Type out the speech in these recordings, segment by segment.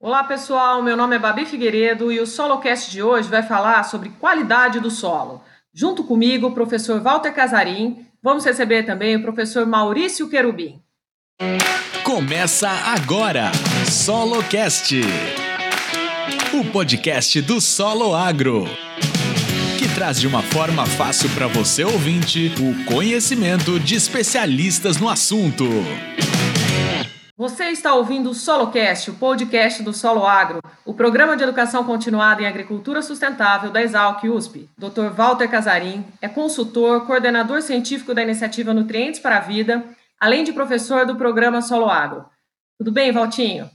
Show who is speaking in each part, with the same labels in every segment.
Speaker 1: Olá pessoal, meu nome é Babi Figueiredo e o SoloCast de hoje vai falar sobre qualidade do solo. Junto comigo, o professor Walter Casarim, vamos receber também o professor Maurício Querubim.
Speaker 2: Começa agora, SoloCast, o podcast do Solo Agro, que traz de uma forma fácil para você ouvinte o conhecimento de especialistas no assunto.
Speaker 1: Você está ouvindo o SoloCast, o podcast do Solo Agro, o programa de educação continuada em agricultura sustentável da Exalc USP. Dr. Walter Casarim é consultor, coordenador científico da iniciativa Nutrientes para a Vida, além de professor do programa Solo Agro. Tudo bem, Valtinho?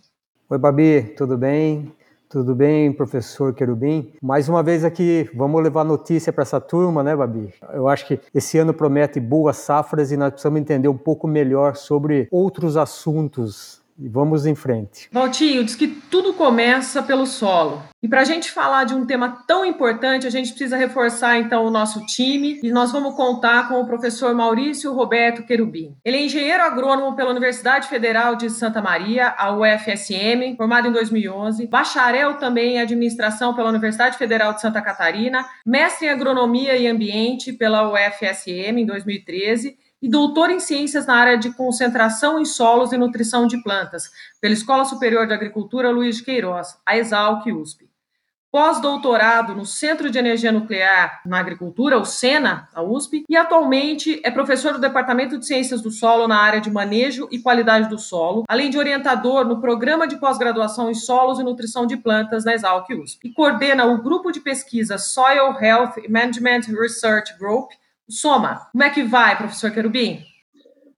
Speaker 3: Oi, Babi, tudo bem? Tudo bem, professor Querubim? Mais uma vez aqui, vamos levar notícia para essa turma, né, Babi? Eu acho que esse ano promete boas safras e nós precisamos entender um pouco melhor sobre outros assuntos e vamos em frente.
Speaker 1: Valtinho, diz que tudo começa pelo solo. E para a gente falar de um tema tão importante, a gente precisa reforçar então o nosso time e nós vamos contar com o professor Maurício Roberto Querubim. Ele é engenheiro agrônomo pela Universidade Federal de Santa Maria, a UFSM, formado em 2011, bacharel também em administração pela Universidade Federal de Santa Catarina, mestre em agronomia e ambiente pela UFSM em 2013 e doutor em ciências na área de concentração em solos e nutrição de plantas, pela Escola Superior de Agricultura Luiz de Queiroz, a Exalc USP. Pós-doutorado no Centro de Energia Nuclear na Agricultura, o SENA, a USP, e atualmente é professor do Departamento de Ciências do Solo na área de manejo e qualidade do solo, além de orientador no Programa de Pós-Graduação em Solos e Nutrição de Plantas na Exalc USP. E coordena o grupo de pesquisa Soil Health Management Research Group, Soma, como é que vai, professor Querubim?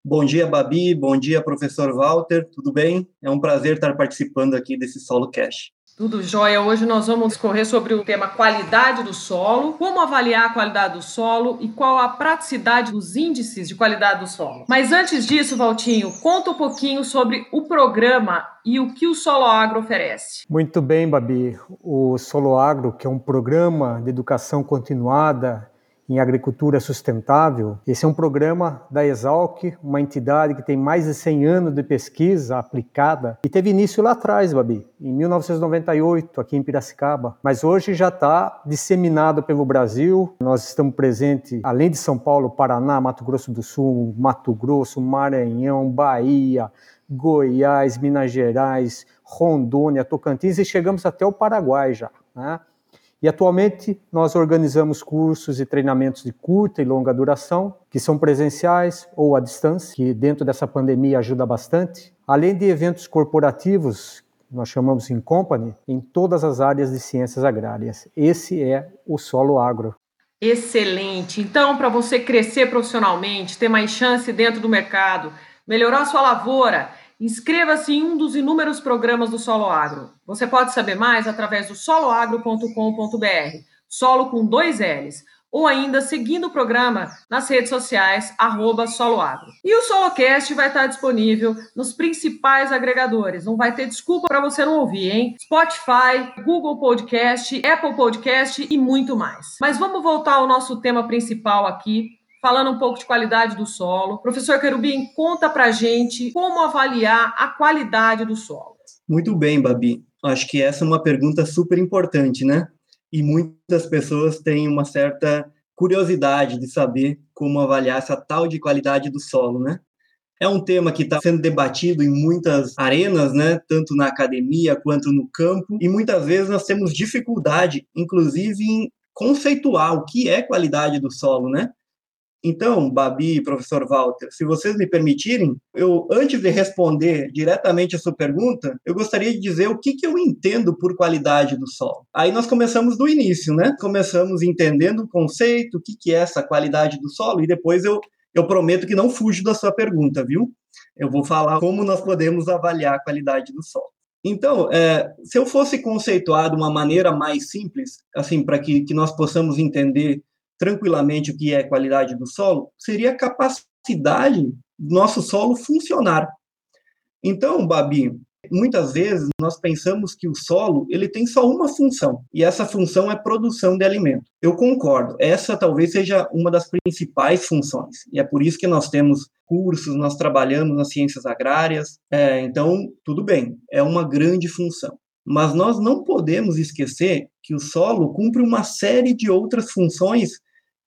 Speaker 4: Bom dia, Babi. Bom dia, professor Walter. Tudo bem? É um prazer estar participando aqui desse Solo Cash.
Speaker 1: Tudo jóia. Hoje nós vamos discorrer sobre o tema qualidade do solo, como avaliar a qualidade do solo e qual a praticidade dos índices de qualidade do solo. Mas antes disso, Valtinho, conta um pouquinho sobre o programa e o que o Solo Agro oferece.
Speaker 3: Muito bem, Babi. O Solo Agro, que é um programa de educação continuada em agricultura sustentável. Esse é um programa da Exalc, uma entidade que tem mais de 100 anos de pesquisa aplicada e teve início lá atrás, Babi, em 1998, aqui em Piracicaba. Mas hoje já está disseminado pelo Brasil. Nós estamos presentes, além de São Paulo, Paraná, Mato Grosso do Sul, Mato Grosso, Maranhão, Bahia, Goiás, Minas Gerais, Rondônia, Tocantins e chegamos até o Paraguai já. Né? E atualmente nós organizamos cursos e treinamentos de curta e longa duração, que são presenciais ou à distância, que dentro dessa pandemia ajuda bastante, além de eventos corporativos, nós chamamos em company, em todas as áreas de ciências agrárias. Esse é o Solo Agro.
Speaker 1: Excelente. Então, para você crescer profissionalmente, ter mais chance dentro do mercado, melhorar sua lavoura, Inscreva-se em um dos inúmeros programas do Solo Agro. Você pode saber mais através do soloagro.com.br, solo com dois L's, ou ainda seguindo o programa nas redes sociais, arroba soloagro. E o Solocast vai estar disponível nos principais agregadores, não vai ter desculpa para você não ouvir, hein? Spotify, Google Podcast, Apple Podcast e muito mais. Mas vamos voltar ao nosso tema principal aqui, falando um pouco de qualidade do solo. Professor Querubim, conta para gente como avaliar a qualidade do solo.
Speaker 4: Muito bem, Babi. Acho que essa é uma pergunta super importante, né? E muitas pessoas têm uma certa curiosidade de saber como avaliar essa tal de qualidade do solo, né? É um tema que está sendo debatido em muitas arenas, né? Tanto na academia quanto no campo, e muitas vezes nós temos dificuldade, inclusive, em conceituar o que é qualidade do solo, né? Então, Babi, professor Walter, se vocês me permitirem, eu antes de responder diretamente a sua pergunta, eu gostaria de dizer o que, que eu entendo por qualidade do solo. Aí nós começamos do início, né? Começamos entendendo o conceito, o que, que é essa qualidade do solo, e depois eu, eu prometo que não fujo da sua pergunta, viu? Eu vou falar como nós podemos avaliar a qualidade do solo. Então, é, se eu fosse conceituar de uma maneira mais simples, assim, para que, que nós possamos entender tranquilamente o que é qualidade do solo, seria a capacidade do nosso solo funcionar. Então, Babi, muitas vezes nós pensamos que o solo ele tem só uma função e essa função é produção de alimento. Eu concordo. Essa talvez seja uma das principais funções e é por isso que nós temos cursos, nós trabalhamos nas ciências agrárias. É, então, tudo bem, é uma grande função. mas nós não podemos esquecer que o solo cumpre uma série de outras funções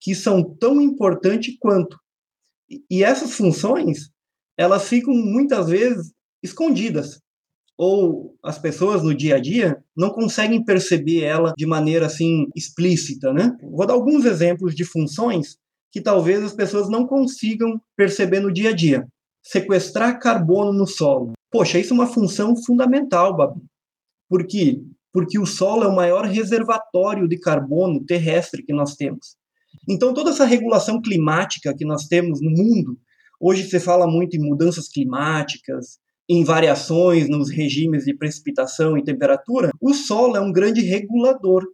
Speaker 4: que são tão importantes quanto. E essas funções, elas ficam muitas vezes escondidas, ou as pessoas no dia a dia não conseguem perceber ela de maneira assim explícita, né? Vou dar alguns exemplos de funções que talvez as pessoas não consigam perceber no dia a dia. Sequestrar carbono no solo. Poxa, isso é uma função fundamental, Babi. Por quê? Porque o solo é o maior reservatório de carbono terrestre que nós temos. Então, toda essa regulação climática que nós temos no mundo, hoje se fala muito em mudanças climáticas, em variações nos regimes de precipitação e temperatura, o solo é um grande regulador.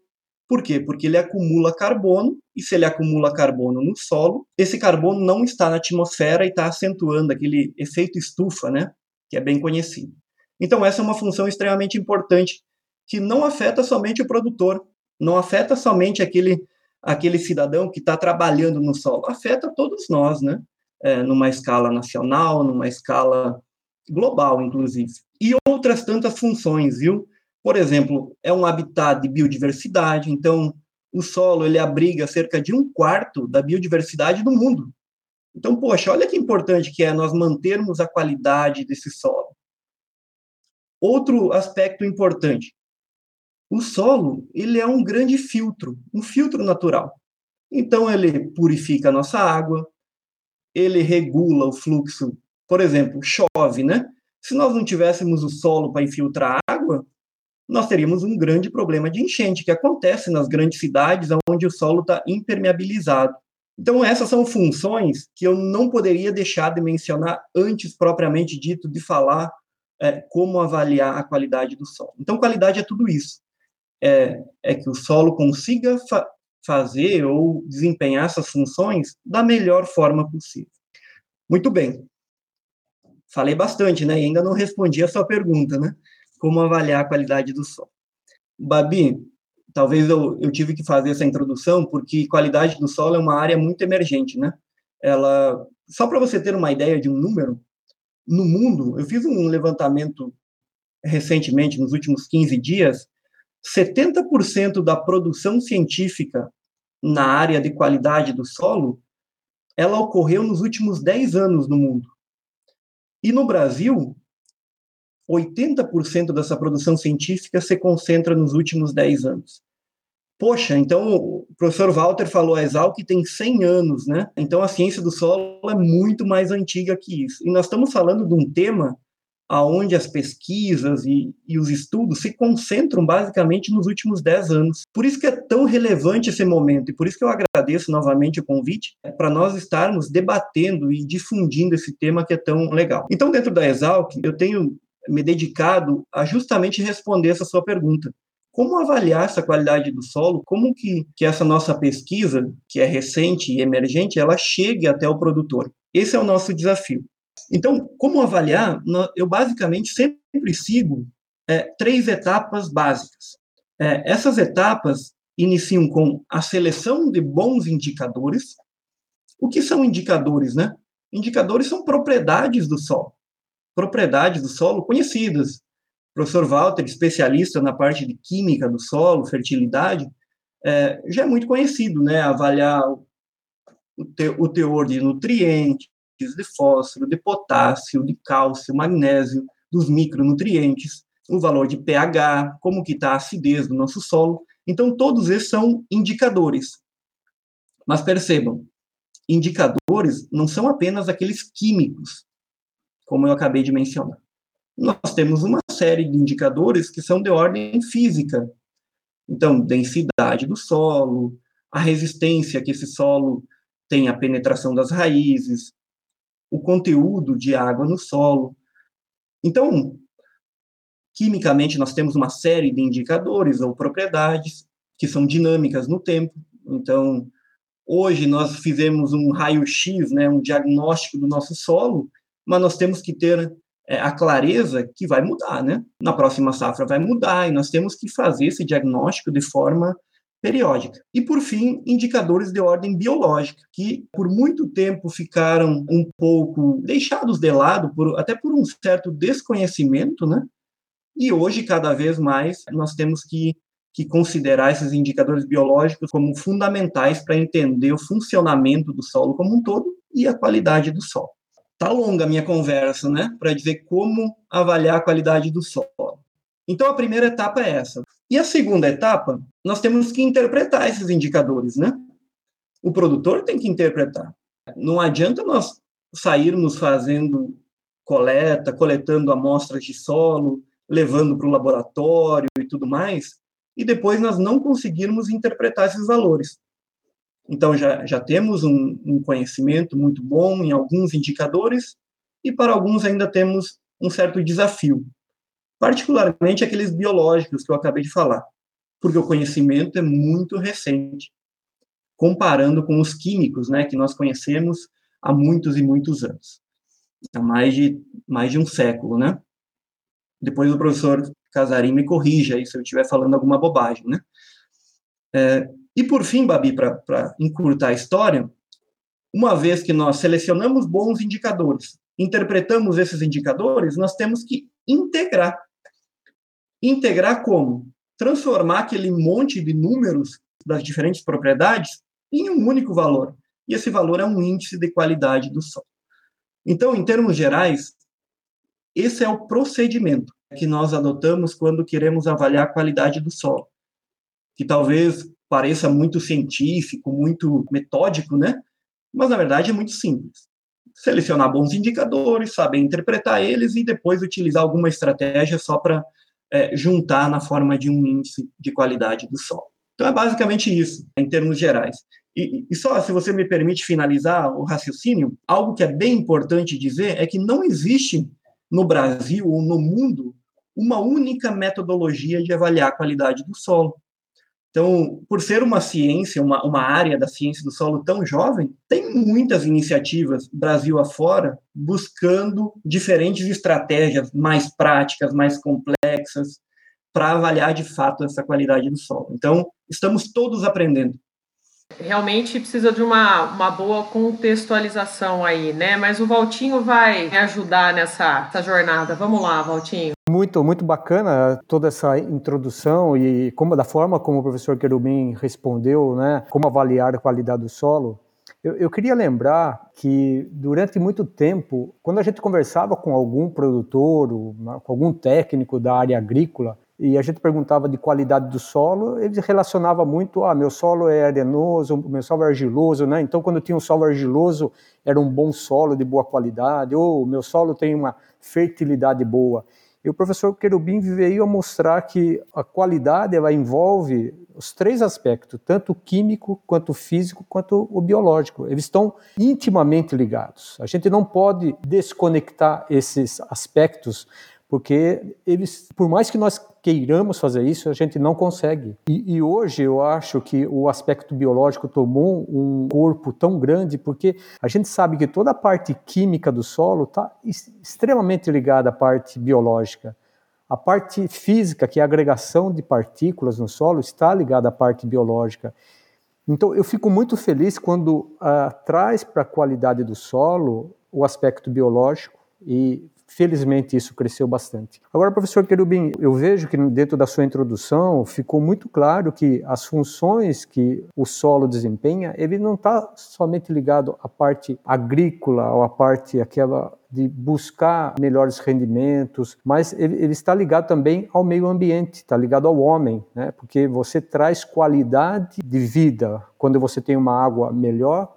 Speaker 4: Por quê? Porque ele acumula carbono, e se ele acumula carbono no solo, esse carbono não está na atmosfera e está acentuando aquele efeito estufa, né? Que é bem conhecido. Então, essa é uma função extremamente importante que não afeta somente o produtor, não afeta somente aquele, aquele cidadão que está trabalhando no solo, afeta todos nós, né? É, numa escala nacional, numa escala global, inclusive. E outras tantas funções, viu? Por exemplo, é um habitat de biodiversidade, então o solo ele abriga cerca de um quarto da biodiversidade do mundo. Então, poxa, olha que importante que é nós mantermos a qualidade desse solo. Outro aspecto importante, o solo ele é um grande filtro, um filtro natural. Então ele purifica a nossa água, ele regula o fluxo. Por exemplo, chove, né? Se nós não tivéssemos o solo para infiltrar água, nós teríamos um grande problema de enchente que acontece nas grandes cidades onde o solo está impermeabilizado. Então essas são funções que eu não poderia deixar de mencionar antes propriamente dito de falar é, como avaliar a qualidade do solo. Então, qualidade é tudo isso. É, é que o solo consiga fa fazer ou desempenhar essas funções da melhor forma possível. Muito bem. Falei bastante, né? E ainda não respondi a sua pergunta, né? Como avaliar a qualidade do solo. Babi, talvez eu, eu tive que fazer essa introdução porque qualidade do solo é uma área muito emergente, né? Ela, só para você ter uma ideia de um número, no mundo, eu fiz um levantamento recentemente, nos últimos 15 dias, 70% da produção científica na área de qualidade do solo, ela ocorreu nos últimos 10 anos no mundo. E no Brasil, 80% dessa produção científica se concentra nos últimos 10 anos. Poxa, então o professor Walter falou, a Exalc tem 100 anos, né? Então a ciência do solo é muito mais antiga que isso. E nós estamos falando de um tema aonde as pesquisas e, e, os estudos se concentram basicamente nos últimos 10 anos. Por isso que é tão relevante esse momento, e por isso que eu agradeço novamente o convite, para nós estarmos debatendo e difundindo esse tema que é tão legal. Então, dentro da Exalc, eu tenho me dedicado a justamente responder essa sua pergunta como avaliar essa qualidade do solo, como que, que essa nossa pesquisa, que é recente e emergente, ela chegue até o produtor. Esse é o nosso desafio. Então, como avaliar? Eu basicamente sempre sigo é, três etapas básicas. É, essas etapas iniciam com a seleção de bons indicadores. O que são indicadores, né? Indicadores são propriedades do solo. Propriedades do solo conhecidas, professor Walter, especialista na parte de química do solo, fertilidade, é, já é muito conhecido, né? Avaliar o, te, o teor de nutrientes, de fósforo, de potássio, de cálcio, magnésio, dos micronutrientes, o valor de pH, como que está a acidez do nosso solo. Então, todos esses são indicadores. Mas percebam, indicadores não são apenas aqueles químicos, como eu acabei de mencionar nós temos uma série de indicadores que são de ordem física. Então, densidade do solo, a resistência que esse solo tem à penetração das raízes, o conteúdo de água no solo. Então, quimicamente, nós temos uma série de indicadores ou propriedades que são dinâmicas no tempo. Então, hoje nós fizemos um raio-x, né, um diagnóstico do nosso solo, mas nós temos que ter é, a clareza que vai mudar, né? Na próxima safra vai mudar e nós temos que fazer esse diagnóstico de forma periódica. E, por fim, indicadores de ordem biológica, que por muito tempo ficaram um pouco deixados de lado, por, até por um certo desconhecimento, né? E hoje, cada vez mais, nós temos que, que considerar esses indicadores biológicos como fundamentais para entender o funcionamento do solo como um todo e a qualidade do solo. Tá longa a minha conversa, né, para dizer como avaliar a qualidade do solo. Então, a primeira etapa é essa. E a segunda etapa, nós temos que interpretar esses indicadores, né? O produtor tem que interpretar. Não adianta nós sairmos fazendo coleta, coletando amostras de solo, levando para o laboratório e tudo mais, e depois nós não conseguirmos interpretar esses valores. Então, já, já temos um, um conhecimento muito bom em alguns indicadores, e para alguns ainda temos um certo desafio, particularmente aqueles biológicos que eu acabei de falar, porque o conhecimento é muito recente, comparando com os químicos, né, que nós conhecemos há muitos e muitos anos, há mais de mais de um século, né? Depois o professor Casarim me corrija aí se eu estiver falando alguma bobagem, né? É, e por fim, Babi, para encurtar a história, uma vez que nós selecionamos bons indicadores, interpretamos esses indicadores, nós temos que integrar. Integrar como? Transformar aquele monte de números das diferentes propriedades em um único valor. E esse valor é um índice de qualidade do solo. Então, em termos gerais, esse é o procedimento que nós adotamos quando queremos avaliar a qualidade do solo, que talvez pareça muito científico, muito metódico, né? Mas na verdade é muito simples. Selecionar bons indicadores, saber interpretar eles e depois utilizar alguma estratégia só para é, juntar na forma de um índice de qualidade do solo. Então é basicamente isso, em termos gerais. E, e, só, se você me permite finalizar o raciocínio, algo que é bem importante dizer é que não existe no Brasil ou no mundo uma única metodologia de avaliar a qualidade do solo. Então, por ser uma ciência, uma, uma área da ciência do solo tão jovem, tem muitas iniciativas, Brasil afora, buscando diferentes estratégias mais práticas, mais complexas, para avaliar de fato essa qualidade do solo. Então, estamos todos aprendendo.
Speaker 1: Realmente precisa de uma, uma boa contextualização aí, né? Mas o Valtinho vai me ajudar nessa, nessa jornada. Vamos lá, Valtinho.
Speaker 3: Muito, muito bacana toda essa introdução e como da forma como o professor Querubim respondeu, né? Como avaliar a qualidade do solo. Eu, eu, queria lembrar que durante muito tempo, quando a gente conversava com algum produtor, com algum técnico da área agrícola, e a gente perguntava de qualidade do solo, ele relacionava muito, ah, meu solo é arenoso, meu solo é argiloso, né? Então, quando tinha um solo argiloso, era um bom solo de boa qualidade, ou meu solo tem uma fertilidade boa. E o professor Querubim veio a mostrar que a qualidade ela envolve os três aspectos, tanto o químico, quanto o físico, quanto o biológico. Eles estão intimamente ligados. A gente não pode desconectar esses aspectos porque eles, por mais que nós queiramos fazer isso, a gente não consegue. E, e, hoje eu acho que o aspecto biológico tomou um corpo tão grande porque a gente sabe que toda a parte química do solo está extremamente ligada à parte biológica. A parte física, que é a agregação de partículas no solo, está ligada à parte biológica. Então eu fico muito feliz quando uh, traz para a qualidade do solo o aspecto biológico e Felizmente isso cresceu bastante. Agora, professor Querubim, eu vejo que dentro da sua introdução ficou muito claro que as funções que o solo desempenha, ele não está somente ligado à parte agrícola ou à parte aquela de buscar melhores rendimentos, mas ele, ele, está ligado também ao meio ambiente, está ligado ao homem, né? porque você traz qualidade de vida quando você tem uma água melhor,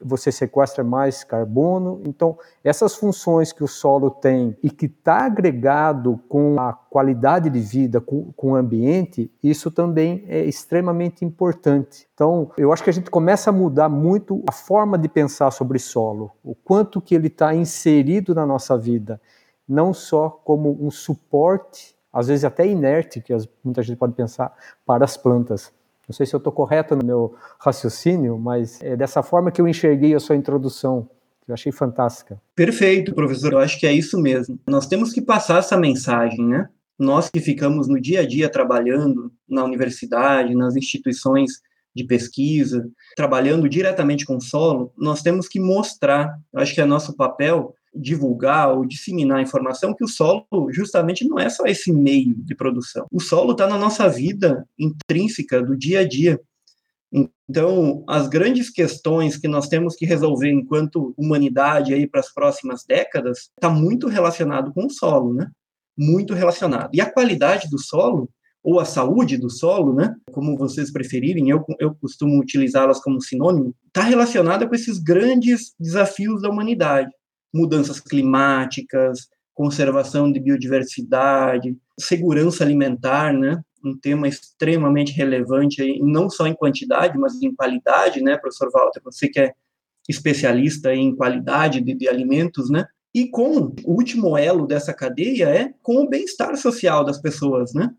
Speaker 3: você sequestra mais carbono. Então, essas funções que o solo tem e que está agregado com a qualidade de vida, com, com, o ambiente, isso também é extremamente importante. Então, eu acho que a gente começa a mudar muito a forma de pensar sobre solo, o quanto que ele está inserido na nossa vida, não só como um suporte, às vezes até inerte, que muita gente pode pensar, para as plantas. Não sei se eu estou correto no meu raciocínio, mas é dessa forma que eu enxerguei a sua introdução. Que eu achei fantástica.
Speaker 4: Perfeito, professor. Eu acho que é isso mesmo. Nós temos que passar essa mensagem, né? Nós que ficamos no dia a dia trabalhando na universidade, nas instituições de pesquisa, trabalhando diretamente com o solo, nós temos que mostrar, acho que é nosso papel, divulgar ou disseminar a informação que o solo justamente não é só esse meio de produção. O solo está na nossa vida intrínseca do dia a dia. Então, as grandes questões que nós temos que resolver enquanto humanidade aí para as próximas décadas está muito relacionado com o solo, né? Muito relacionado. E a qualidade do solo ou a saúde do solo, né? Como vocês preferirem, eu, eu costumo utilizá-las como sinônimo, está relacionada com esses grandes desafios da humanidade: mudanças climáticas, conservação de biodiversidade, segurança alimentar, né? um tema extremamente relevante, não só em quantidade, mas em qualidade, né, professor Walter? Você que é especialista em qualidade de, de alimentos, né? E com o último elo dessa cadeia é com o bem-estar social das pessoas, né?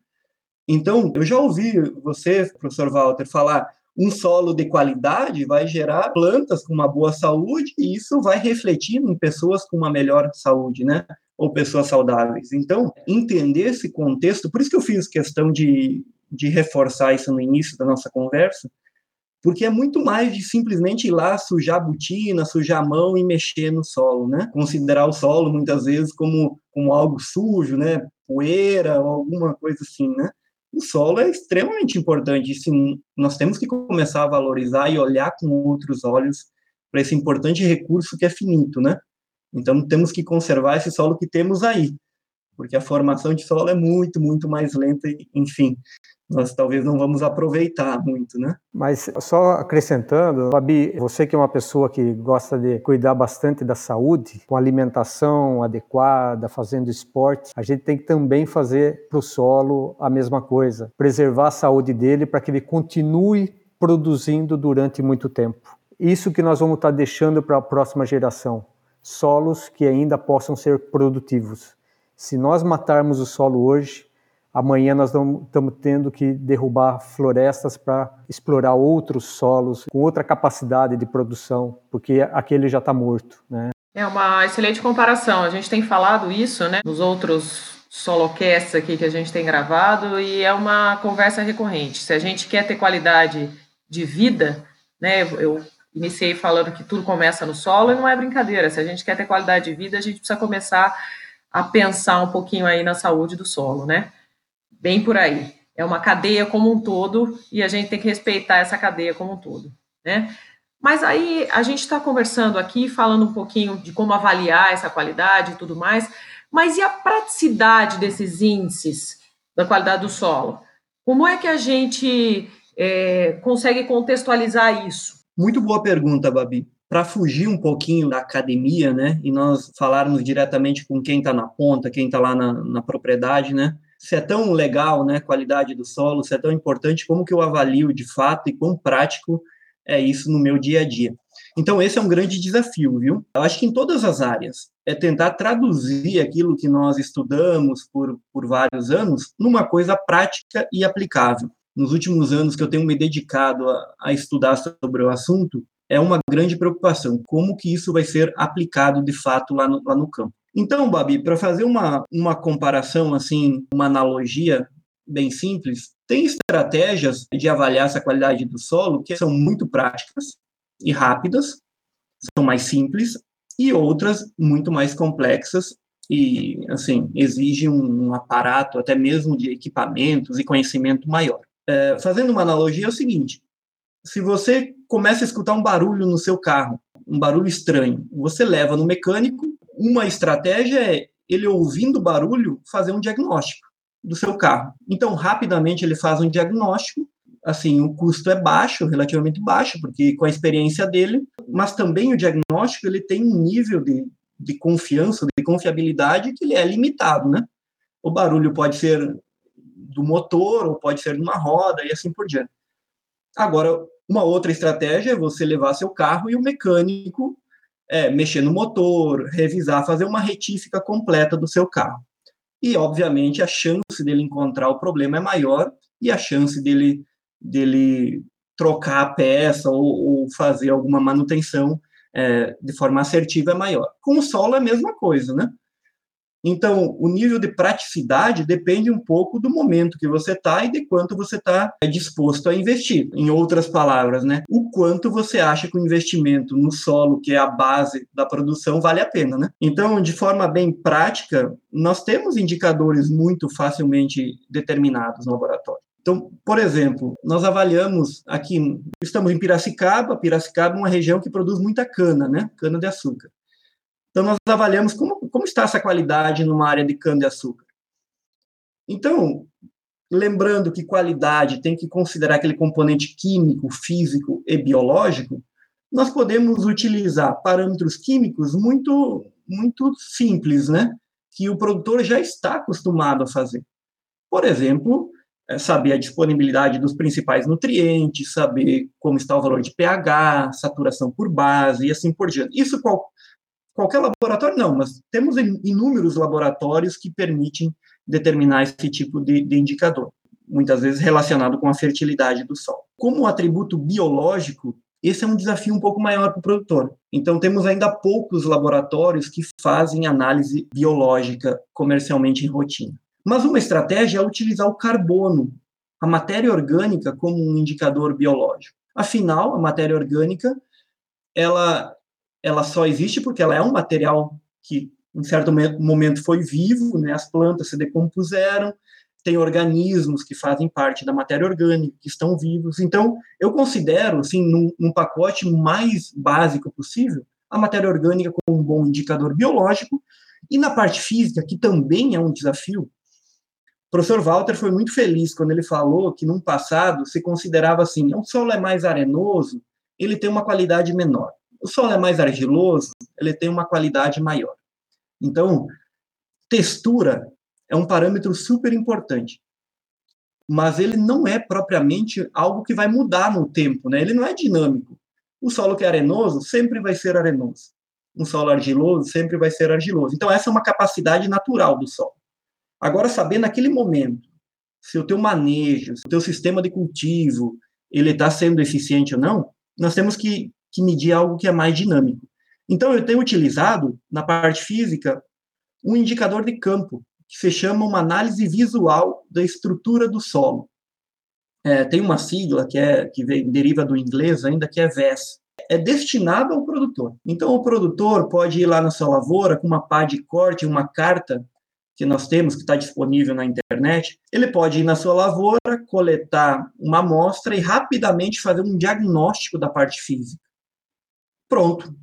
Speaker 4: Então, eu já ouvi você, professor Walter, falar um solo de qualidade vai gerar plantas com uma boa saúde e isso vai refletir em pessoas com uma melhor saúde, né? ou pessoas saudáveis. Então, entender esse contexto, por isso que eu fiz questão de, de reforçar isso no início da nossa conversa, porque é muito mais de simplesmente ir lá sujar a botina, sujar a mão e mexer no solo, né? Considerar o solo muitas vezes como, como algo sujo, né? Poeira ou alguma coisa assim, né? O solo é extremamente importante, sim, nós temos que começar a valorizar e olhar com outros olhos para esse importante recurso que é finito, né? Então, temos que conservar esse solo que temos aí, porque a formação de solo é muito, muito mais lenta, enfim, nós talvez não vamos aproveitar muito, né?
Speaker 3: Mas só acrescentando, Babi, você que é uma pessoa que gosta de cuidar bastante da saúde, com alimentação adequada, fazendo esporte, a gente tem que também fazer para o solo a mesma coisa, preservar a saúde dele para que ele continue produzindo durante muito tempo. Isso que nós vamos estar deixando para a próxima geração solos que ainda possam ser produtivos. Se nós matarmos o solo hoje, amanhã nós estamos tendo que derrubar florestas para explorar outros solos com outra capacidade de produção, porque aquele já está morto. Né?
Speaker 1: É uma excelente comparação. A gente tem falado isso né, nos outros solocasts aqui que a gente tem gravado e é uma conversa recorrente. Se a gente quer ter qualidade de vida, né, eu iniciei falando que tudo começa no solo e não é brincadeira. Se a gente quer ter qualidade de vida, a gente precisa começar a pensar um pouquinho aí na saúde do solo, né? Bem por aí. É uma cadeia como um todo e a gente tem que respeitar essa cadeia como um todo, né? Mas aí a gente está conversando aqui, falando um pouquinho de como avaliar essa qualidade e tudo mais, mas e a praticidade desses índices da qualidade do solo? Como é que a gente é, consegue contextualizar isso?
Speaker 4: Muito boa pergunta, Babi. Para fugir um pouquinho da academia, né, e nós falarmos diretamente com quem está na ponta, quem está lá na, na propriedade, né, se é tão legal, né, qualidade do solo, se é tão importante, como que eu avalio de fato e quão prático é isso no meu dia a dia. Então, esse é um grande desafio, viu? Eu acho que em todas as áreas, é tentar traduzir aquilo que nós estudamos por, por vários anos numa coisa prática e aplicável nos últimos anos que eu tenho me dedicado a, a estudar sobre o assunto, é uma grande preocupação. Como que isso vai ser aplicado de fato lá no, lá no campo? Então, Babi, para fazer uma, uma comparação, assim, uma analogia bem simples, tem estratégias de avaliar essa qualidade do solo que são muito práticas e rápidas, são mais simples, e outras muito mais complexas e, assim, exigem um aparato até mesmo de equipamentos e conhecimento maior. É, fazendo uma analogia, é o seguinte: se você começa a escutar um barulho no seu carro, um barulho estranho, você leva no mecânico, uma estratégia é ele ouvindo barulho fazer um diagnóstico do seu carro. Então, rapidamente ele faz um diagnóstico, assim, o custo é baixo, relativamente baixo, porque com a experiência dele, mas também o diagnóstico ele tem um nível de, de confiança, de confiabilidade que ele é limitado, né? O barulho pode ser do motor, ou pode ser numa roda, e assim por diante. Agora, uma outra estratégia é você levar seu carro e o mecânico é, mexer no motor, revisar, fazer uma retífica completa do seu carro. E, obviamente, a chance dele encontrar o problema é maior e a chance dele, dele trocar a peça ou, ou fazer alguma manutenção é, de forma assertiva é maior. Com o solo é a mesma coisa, né? Então, o nível de praticidade depende um pouco do momento que você está e de quanto você está disposto a investir. Em outras palavras, né? O quanto você acha que o investimento no solo, que é a base da produção, vale a pena, né? Então, de forma bem prática, nós temos indicadores muito facilmente determinados no laboratório. Então, por exemplo, nós avaliamos aqui, estamos em Piracicaba, Piracicaba é uma região que produz muita cana, né? Cana de açúcar. Então, nós avaliamos como, como está essa qualidade numa área de cana-de-açúcar. Então, lembrando que qualidade tem que considerar aquele componente químico, físico e biológico, nós podemos utilizar parâmetros químicos muito, muito simples, né? Que o produtor já está acostumado a fazer. Por exemplo, é saber a disponibilidade dos principais nutrientes, saber como está o valor de pH, saturação por base e assim por diante. Isso qual, Qualquer laboratório, não, mas temos inúmeros laboratórios que permitem determinar esse tipo de, de indicador, muitas vezes relacionado com a fertilidade do solo. Como atributo biológico, esse é um desafio um pouco maior para o produtor. Então, temos ainda poucos laboratórios que fazem análise biológica comercialmente em rotina. Mas uma estratégia é utilizar o carbono, a matéria orgânica, como um indicador biológico. Afinal, a matéria orgânica ela ela só existe porque ela é um material que, em certo momento, foi vivo, né? as plantas se decompuseram, tem organismos que fazem parte da matéria orgânica, que estão vivos. Então, eu considero, assim, num, num pacote mais básico possível, a matéria orgânica como um bom indicador biológico, e na parte física, que também é um desafio, o professor Walter foi muito feliz quando ele falou que, num passado, se considerava assim, o solo é mais arenoso, ele tem uma qualidade menor. O solo é mais argiloso, ele tem uma qualidade maior. Então, textura é um parâmetro super importante, mas ele não é propriamente algo que vai mudar no tempo, né? Ele não é dinâmico. O solo que é arenoso sempre vai ser arenoso. Um solo argiloso sempre vai ser argiloso. Então essa é uma capacidade natural do solo. Agora saber naquele momento se o teu manejo, se o teu sistema de cultivo, ele está sendo eficiente ou não, nós temos que que medir algo que é mais dinâmico. Então, eu tenho utilizado, na parte física, um indicador de campo, que se chama uma análise visual da estrutura do solo. É, tem uma sigla que, é, que vem, deriva do inglês ainda, que é VES. É destinado ao produtor. Então, o produtor pode ir lá na sua lavoura com uma pá de corte, uma carta que nós temos, que está disponível na internet, ele pode ir na sua lavoura, coletar uma amostra e rapidamente fazer um diagnóstico da parte física. Pronto.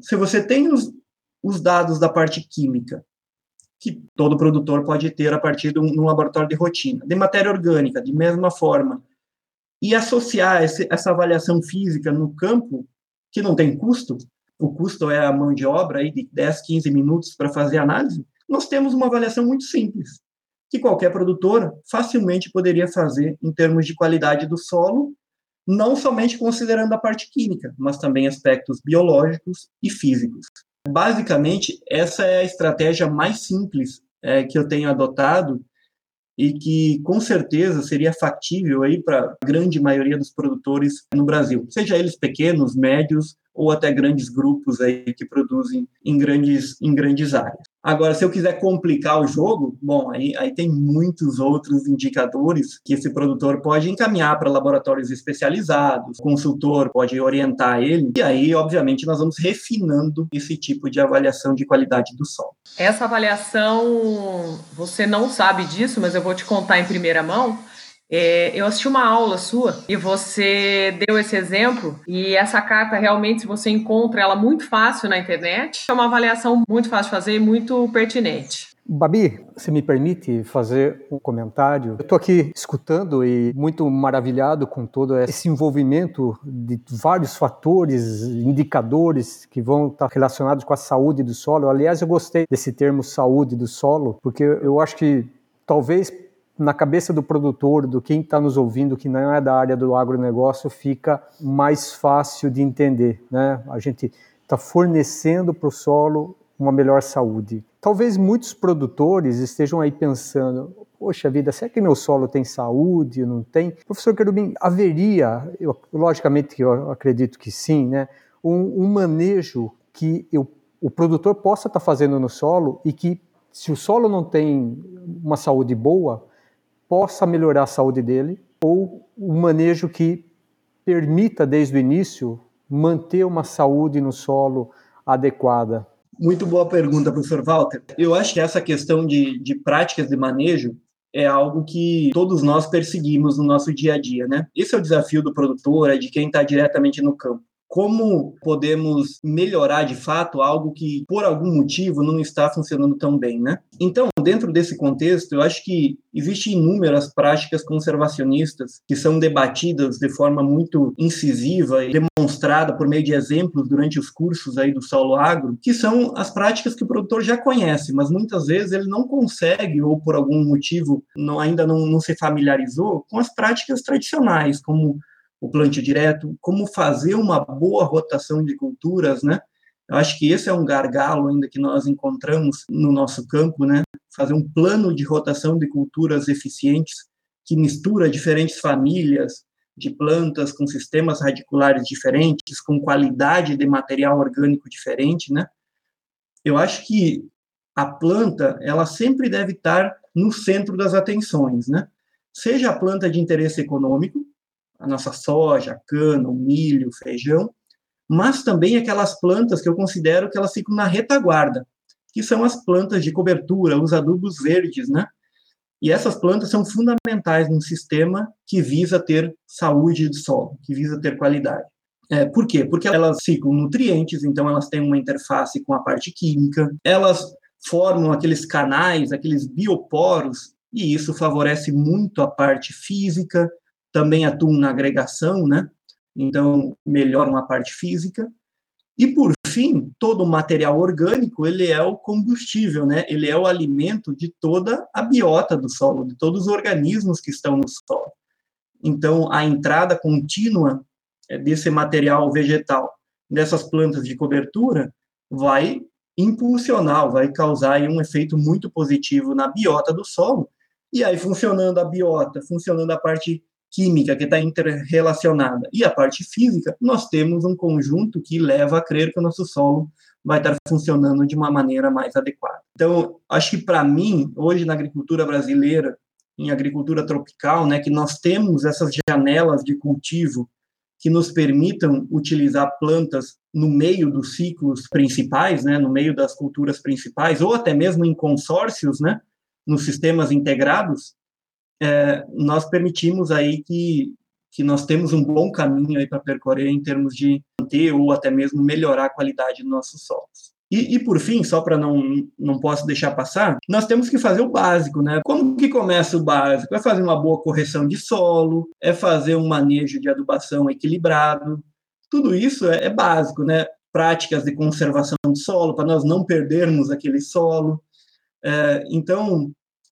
Speaker 4: Se você tem os, os dados da parte química, que todo produtor pode ter a partir de um, um laboratório de rotina, de matéria orgânica, de mesma forma, e associar esse, essa avaliação física no campo, que não tem custo, o custo é a mão de obra aí de 10, 15 minutos para fazer análise, nós temos uma avaliação muito simples, que qualquer produtor facilmente poderia fazer em termos de qualidade do solo não somente considerando a parte química, mas também aspectos biológicos e físicos. Basicamente, essa é a estratégia mais simples é, que eu tenho adotado e que com certeza seria factível aí para a grande maioria dos produtores no Brasil, seja eles pequenos, médios ou até grandes grupos aí que produzem em grandes, em grandes áreas. Agora, se eu quiser complicar o jogo, bom, aí, aí tem muitos outros indicadores que esse produtor pode encaminhar para laboratórios especializados, o consultor pode orientar ele, e aí, obviamente, nós vamos refinando esse tipo de avaliação de qualidade do solo.
Speaker 1: Essa avaliação, você não sabe disso, mas eu vou te contar em primeira mão é, eu assisti uma aula sua e você deu esse exemplo, e essa carta realmente, se você encontra ela muito fácil na internet, é uma avaliação muito fácil de fazer e muito pertinente.
Speaker 3: Babi, você me permite fazer um comentário? Eu estou aqui escutando e muito maravilhado com todo esse envolvimento de vários fatores, indicadores que vão estar relacionados com a saúde do solo. Aliás, eu gostei desse termo saúde do solo, porque eu acho que talvez na cabeça do produtor, do quem está nos ouvindo, que não é da área do agronegócio, fica mais fácil de entender. Né? A gente está fornecendo para o solo uma melhor saúde. Talvez muitos produtores estejam aí pensando: poxa vida, será que meu solo tem saúde? Não tem? Professor Querubim, haveria, eu, logicamente eu acredito que sim, né? um, um manejo que eu, o produtor possa estar tá fazendo no solo e que se o solo não tem uma saúde boa, possa melhorar a saúde dele, ou um manejo que permita, desde o início, manter uma saúde no solo adequada?
Speaker 4: Muito boa pergunta, professor Walter. Eu acho que essa questão de, de práticas de manejo é algo que todos nós perseguimos no nosso dia a dia, né? Esse é o desafio do produtor, é de quem está diretamente no campo como podemos melhorar de fato algo que por algum motivo não está funcionando tão bem, né? Então, dentro desse contexto, eu acho que existem inúmeras práticas conservacionistas que são debatidas de forma muito incisiva e demonstrada por meio de exemplos durante os cursos aí do solo agro, que são as práticas que o produtor já conhece, mas muitas vezes ele não consegue ou por algum motivo não, ainda não, não se familiarizou com as práticas tradicionais, como o plantio direto, como fazer uma boa rotação de culturas, né? Eu acho que esse é um gargalo ainda que nós encontramos no nosso campo, né? Fazer um plano de rotação de culturas eficientes que mistura diferentes famílias de plantas com sistemas radiculares diferentes, com qualidade de material orgânico diferente, né? Eu acho que a planta, ela sempre deve estar no centro das atenções, né? Seja a planta de interesse econômico, a nossa soja, a cana, o milho, o feijão, mas também aquelas plantas que eu considero que elas ficam na retaguarda, que são as plantas de cobertura, os adubos verdes, né? E essas plantas são fundamentais num sistema que visa ter saúde do solo, que visa ter qualidade. É, por quê? Porque elas ciclam nutrientes, então elas têm uma interface com a parte química, elas formam aqueles canais, aqueles bioporos, e isso favorece muito a parte física, também atuam na agregação, né? Então, melhoram a parte física. E, por fim, todo o material orgânico, ele é o combustível, né? Ele é o alimento de toda a biota do solo, de todos os organismos que estão no solo. Então, a entrada contínua é, desse material vegetal, dessas plantas de cobertura, vai impulsionar, vai causar um efeito muito positivo na biota do solo. E aí, funcionando a biota, funcionando a parte química que está interrelacionada e a parte física, nós temos um conjunto que leva a crer que o nosso solo vai estar funcionando de uma maneira mais adequada. Então, acho que para mim, hoje na agricultura brasileira, em agricultura tropical, né, que nós temos essas janelas de cultivo que nos permitam utilizar plantas no meio dos ciclos principais, né, no meio das culturas principais, ou até mesmo em consórcios, né, nos sistemas integrados, é, nós permitimos aí que, que nós temos um bom caminho aí para percorrer em termos de manter ou até mesmo melhorar a qualidade dos nossos solos. E, e, por fim, só para não não posso deixar passar, nós temos que fazer o básico, né? Como que começa o básico? É fazer uma boa correção de solo, é fazer um manejo de adubação equilibrado. Tudo isso é, é básico, né? Práticas de conservação do solo para nós não perdermos aquele solo. É, então,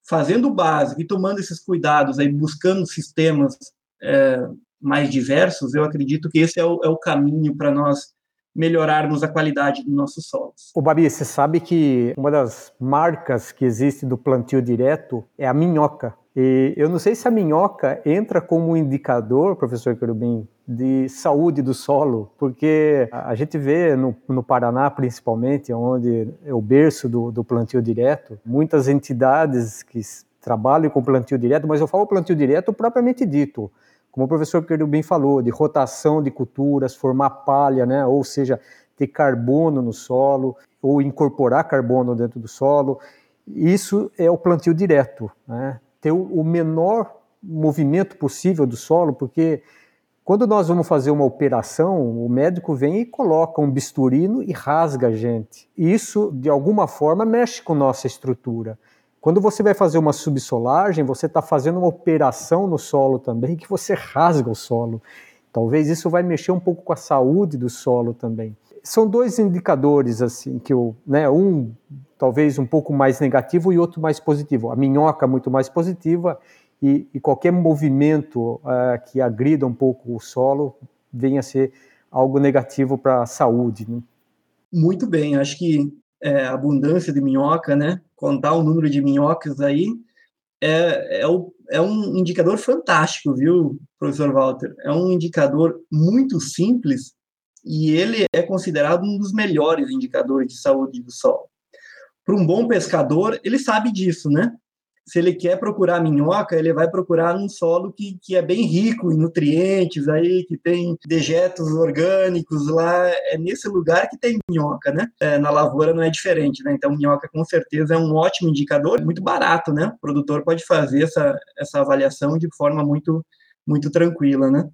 Speaker 4: fazendo o básico e tomando esses cuidados, aí buscando sistemas é, mais diversos, eu acredito que esse é o, é o caminho para nós melhorarmos a qualidade dos nossos solos.
Speaker 3: O Babi, você sabe que uma das marcas que existe do plantio direto é a minhoca. E eu não sei se a minhoca entra como indicador, professor Querubim, de saúde do solo, porque a gente vê no, no Paraná, principalmente, onde é o berço do, do plantio direto, muitas entidades que trabalham com plantio direto, mas eu falo plantio direto propriamente dito, como o professor Querubim falou, de rotação de culturas, formar palha, né? ou seja, ter carbono no solo, ou incorporar carbono dentro do solo. Isso é o plantio direto, né? ter o menor movimento possível do solo, porque quando nós vamos fazer uma operação, o médico vem e coloca um bisturino e rasga a gente. Isso, de alguma forma, mexe com nossa estrutura. Quando você vai fazer uma subsolagem, você está fazendo uma operação no solo também, que você rasga o solo. Talvez isso vai mexer um pouco com a saúde do solo também. São dois indicadores assim que eu, né, um talvez um pouco mais negativo e outro mais positivo. A minhoca muito mais positiva e, e qualquer movimento uh, que agrida um pouco o solo venha a ser algo negativo para a saúde. Né?
Speaker 4: Muito bem, acho que é, abundância de minhoca, né? Contar o número de minhocas aí é, é, o, é um indicador fantástico, viu, professor Walter? É um indicador muito simples e ele é considerado um dos melhores indicadores de saúde do solo. para um bom pescador, ele sabe disso, né? Se ele quer procurar minhoca, ele vai procurar num solo que, que é bem rico em nutrientes aí, que tem dejetos orgânicos lá, é nesse lugar que tem minhoca, né? É, na lavoura não é diferente, né? Então, minhoca com certeza é um ótimo indicador, muito barato, né? O produtor pode fazer essa, essa avaliação de forma muito, muito tranquila, né?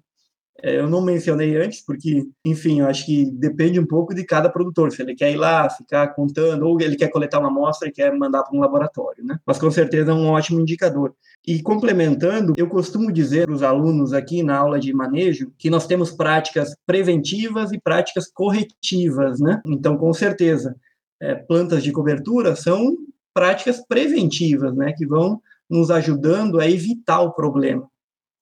Speaker 4: É, eu não mencionei antes, porque, enfim, eu acho que depende um pouco de cada produtor. Se ele quer ir lá, ficar contando, ou ele quer coletar uma amostra e quer mandar para um laboratório, né? Mas com certeza é um ótimo indicador. E complementando, eu costumo dizer para os alunos aqui na aula de manejo que nós temos práticas preventivas e práticas corretivas, né? Então, com certeza, é, plantas de cobertura são práticas preventivas, né? Que vão nos ajudando a evitar o problema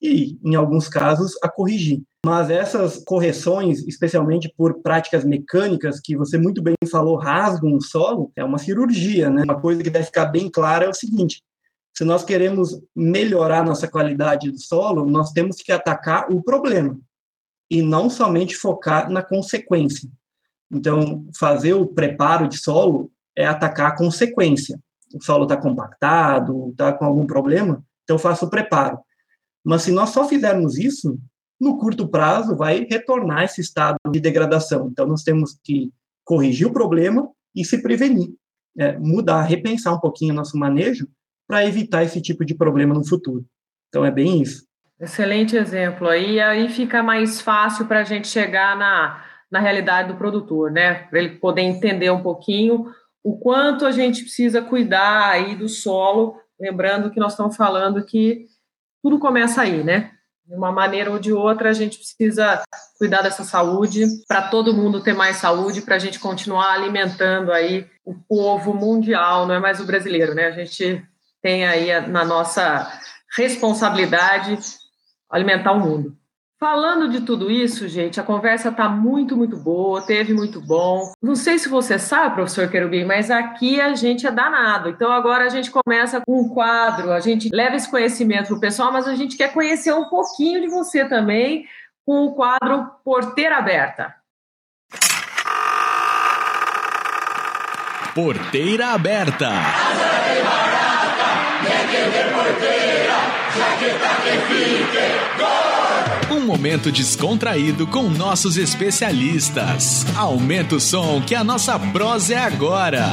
Speaker 4: e, em alguns casos, a corrigir. Mas essas correções, especialmente por práticas mecânicas, que você muito bem falou, rasgam o solo, é uma cirurgia, né? Uma coisa que deve ficar bem clara é o seguinte: se nós queremos melhorar nossa qualidade do solo, nós temos que atacar o problema e não somente focar na consequência. Então, fazer o preparo de solo é atacar a consequência. O solo está compactado, está com algum problema, então faça o preparo. Mas se nós só fizermos isso, no curto prazo vai retornar esse estado de degradação. Então nós temos que corrigir o problema e se prevenir, é, mudar, repensar um pouquinho o nosso manejo para evitar esse tipo de problema no futuro. Então é bem isso.
Speaker 1: Excelente exemplo aí, aí fica mais fácil para a gente chegar na, na realidade do produtor, né? Para ele poder entender um pouquinho o quanto a gente precisa cuidar aí do solo, lembrando que nós estamos falando que tudo começa aí, né? De uma maneira ou de outra, a gente precisa cuidar dessa saúde para todo mundo ter mais saúde, para a gente continuar alimentando aí o povo mundial, não é mais o brasileiro, né? A gente tem aí na nossa responsabilidade alimentar o mundo. Falando de tudo isso, gente, a conversa está muito, muito boa, teve muito bom. Não sei se você sabe, professor Querubim, mas aqui a gente é danado. Então agora a gente começa com um quadro, a gente leva esse conhecimento para o pessoal, mas a gente quer conhecer um pouquinho de você também com o quadro Porteira Aberta.
Speaker 2: Porteira Aberta. Um momento descontraído com nossos especialistas. Aumenta o som que a nossa prosa é agora.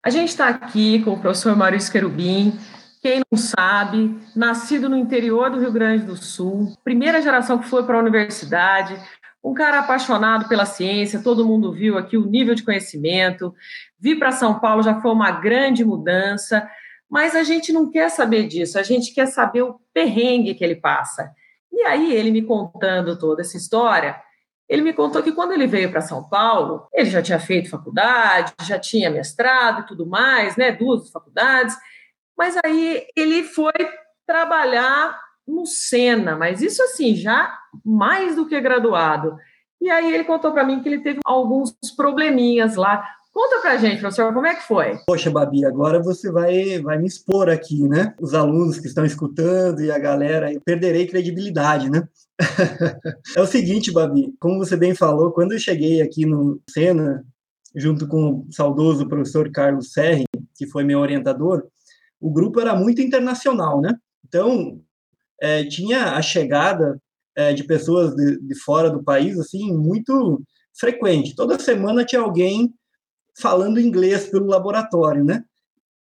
Speaker 1: A gente está aqui com o professor Maurício Querubim. Quem não sabe, nascido no interior do Rio Grande do Sul, primeira geração que foi para a universidade, um cara apaixonado pela ciência, todo mundo viu aqui o nível de conhecimento. Vir para São Paulo já foi uma grande mudança. Mas a gente não quer saber disso, a gente quer saber o perrengue que ele passa. E aí, ele me contando toda essa história, ele me contou que quando ele veio para São Paulo, ele já tinha feito faculdade, já tinha mestrado e tudo mais, né, duas faculdades, mas aí ele foi trabalhar no Sena, mas isso assim, já mais do que graduado. E aí ele contou para mim que ele teve alguns probleminhas lá, Conta pra gente, professor, como é que foi?
Speaker 4: Poxa, Babi, agora você vai, vai me expor aqui, né? Os alunos que estão escutando e a galera, eu perderei credibilidade, né? é o seguinte, Babi, como você bem falou, quando eu cheguei aqui no Sena, junto com o saudoso professor Carlos Serri, que foi meu orientador, o grupo era muito internacional, né? Então, é, tinha a chegada é, de pessoas de, de fora do país, assim, muito frequente. Toda semana tinha alguém falando inglês pelo laboratório, né?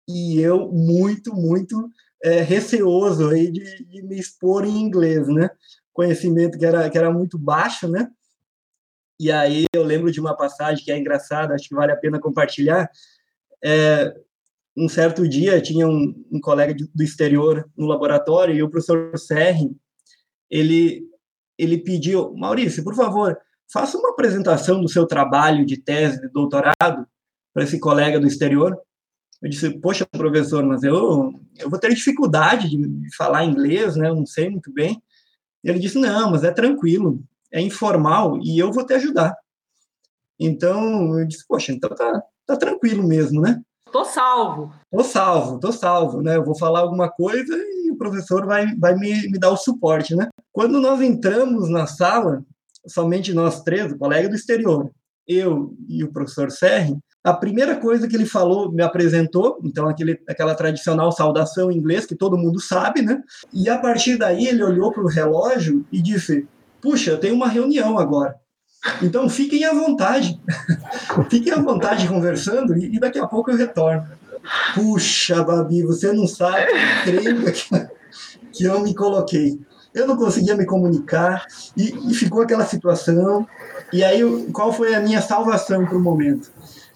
Speaker 4: E eu muito, muito é, receoso aí de, de, me expor em inglês, né? Conhecimento que era, que era muito baixo, né? E aí eu lembro de uma passagem que é engraçada, acho que vale a pena compartilhar. É, um certo dia tinha um, um colega do exterior no laboratório e o professor Serri, ele, ele pediu, Maurício, por favor, faça uma apresentação do seu trabalho de tese de doutorado para esse colega do exterior. Eu disse, poxa, professor, mas eu, eu vou ter dificuldade de falar inglês, né? Eu não sei muito bem. Ele disse, não, mas é tranquilo, é informal e eu vou te ajudar. Então, eu disse, poxa, então tá, tá tranquilo mesmo, né?
Speaker 1: Tô salvo.
Speaker 4: Tô salvo, tô salvo, né? Eu vou falar alguma coisa e o professor vai, vai me, me dar o suporte, né? Quando nós entramos na sala, somente nós três, o colega do exterior, eu e o professor Serri, a primeira coisa que ele falou, me apresentou, então aquele, aquela tradicional saudação em inglês que todo mundo sabe, né? E a partir daí ele olhou para o relógio e disse: Puxa, eu tenho uma reunião agora. Então fiquem à vontade, fiquem à vontade conversando e, e, daqui a pouco eu retorno. Puxa, Babi, você não sabe o treino que, que eu me coloquei. Eu não conseguia me comunicar e, e ficou aquela situação. E aí, qual foi a minha salvação para o momento?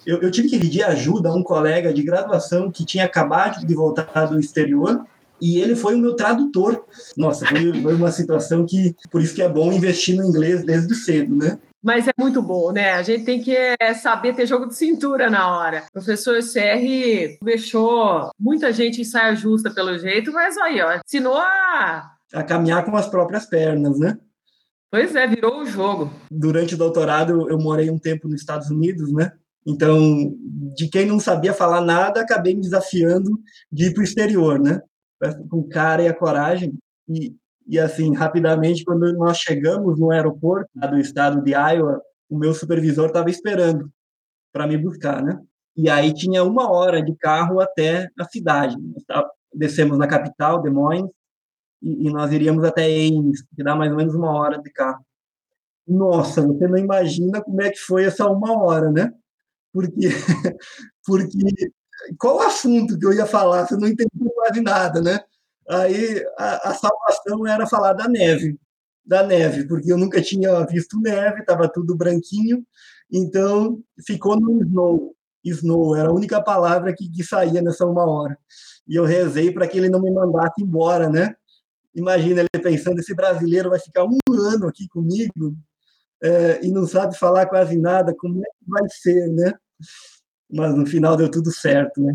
Speaker 4: Eu, eu, tive que pedir ajuda a um colega de graduação que tinha acabado de voltar do exterior e ele foi o meu tradutor. Nossa, foi, foi uma situação que, por isso que é bom investir no inglês desde cedo, né?
Speaker 1: Mas é muito bom, né? A gente tem que é, saber ter jogo de cintura na hora. O professor CR deixou muita gente em saia justa pelo jeito, mas aí, ó, ensinou a...
Speaker 4: A caminhar com as próprias pernas, né?
Speaker 1: Pois é, virou o jogo.
Speaker 4: Durante o doutorado, eu morei um tempo nos Estados Unidos, né? Então, de quem não sabia falar nada, acabei me desafiando de ir para o exterior, né? Com cara e a coragem. E, e assim, rapidamente, quando nós chegamos no aeroporto do estado de Iowa, o meu supervisor estava esperando para me buscar, né? E aí tinha uma hora de carro até a cidade. Descemos na capital, Des Moines, e, e nós iríamos até Ames, que dá mais ou menos uma hora de carro. Nossa, você não imagina como é que foi essa uma hora, né? Porque, porque qual assunto que eu ia falar? Você não entendeu quase nada, né? Aí a, a, salvação era falar da neve, da neve, porque eu nunca tinha visto neve, estava tudo branquinho, então ficou no snow. Snow era a única palavra que, que saía nessa uma hora. E eu rezei para que ele não me mandasse embora, né? Imagina ele pensando: esse brasileiro vai ficar um ano aqui comigo é, e não sabe falar quase nada, como é que vai ser, né? Mas no final deu tudo certo, né?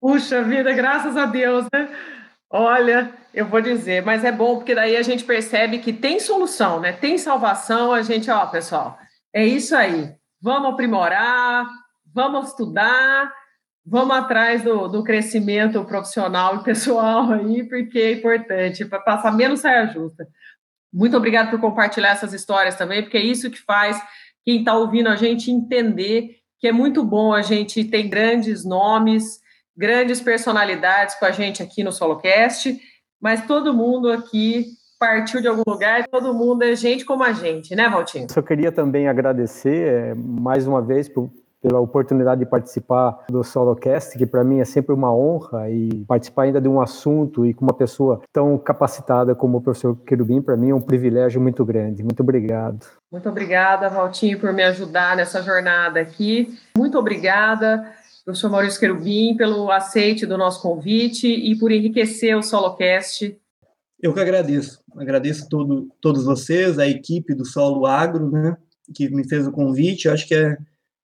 Speaker 1: Puxa vida, graças a Deus, né? Olha, eu vou dizer, mas é bom porque daí a gente percebe que tem solução, né? Tem salvação. A gente, ó, pessoal, é isso aí. Vamos aprimorar, vamos estudar, vamos atrás do, do crescimento profissional e pessoal aí, porque é importante para passar menos saia justa. Muito obrigada por compartilhar essas histórias também, porque é isso que faz quem está ouvindo a gente entender que é muito bom a gente ter grandes nomes grandes personalidades com a gente aqui no SoloCast, mas todo mundo aqui partiu de algum lugar, todo mundo é gente como a gente, né, Valtinho?
Speaker 3: Eu queria também agradecer é, mais uma vez por, pela oportunidade de participar do SoloCast, que para mim é sempre uma honra, e participar ainda de um assunto e com uma pessoa tão capacitada como o professor Querubim, para mim é um privilégio muito grande. Muito obrigado.
Speaker 1: Muito obrigada, Valtinho, por me ajudar nessa jornada aqui. Muito obrigada professor Maurício Querubim, pelo aceite do nosso convite e por enriquecer o SoloCast.
Speaker 4: Eu que agradeço. Agradeço todo, todos vocês, a equipe do Solo Agro, né, que me fez o convite. Eu acho que é,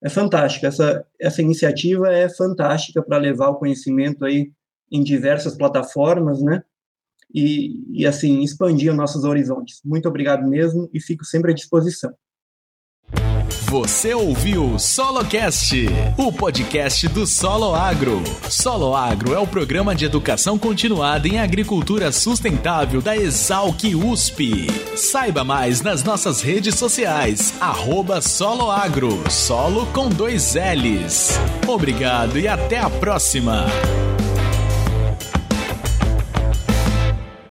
Speaker 4: é fantástico. Essa, essa iniciativa é fantástica para levar o conhecimento aí em diversas plataformas, né? E, e assim, expandir os nossos horizontes. Muito obrigado mesmo e fico sempre à disposição.
Speaker 2: Você ouviu SoloCast, o podcast do Solo Agro. Solo Agro é o programa de educação continuada em agricultura sustentável da Exalc USP. Saiba mais nas nossas redes sociais, arroba Solo Agro, solo com dois L's. Obrigado e até a próxima!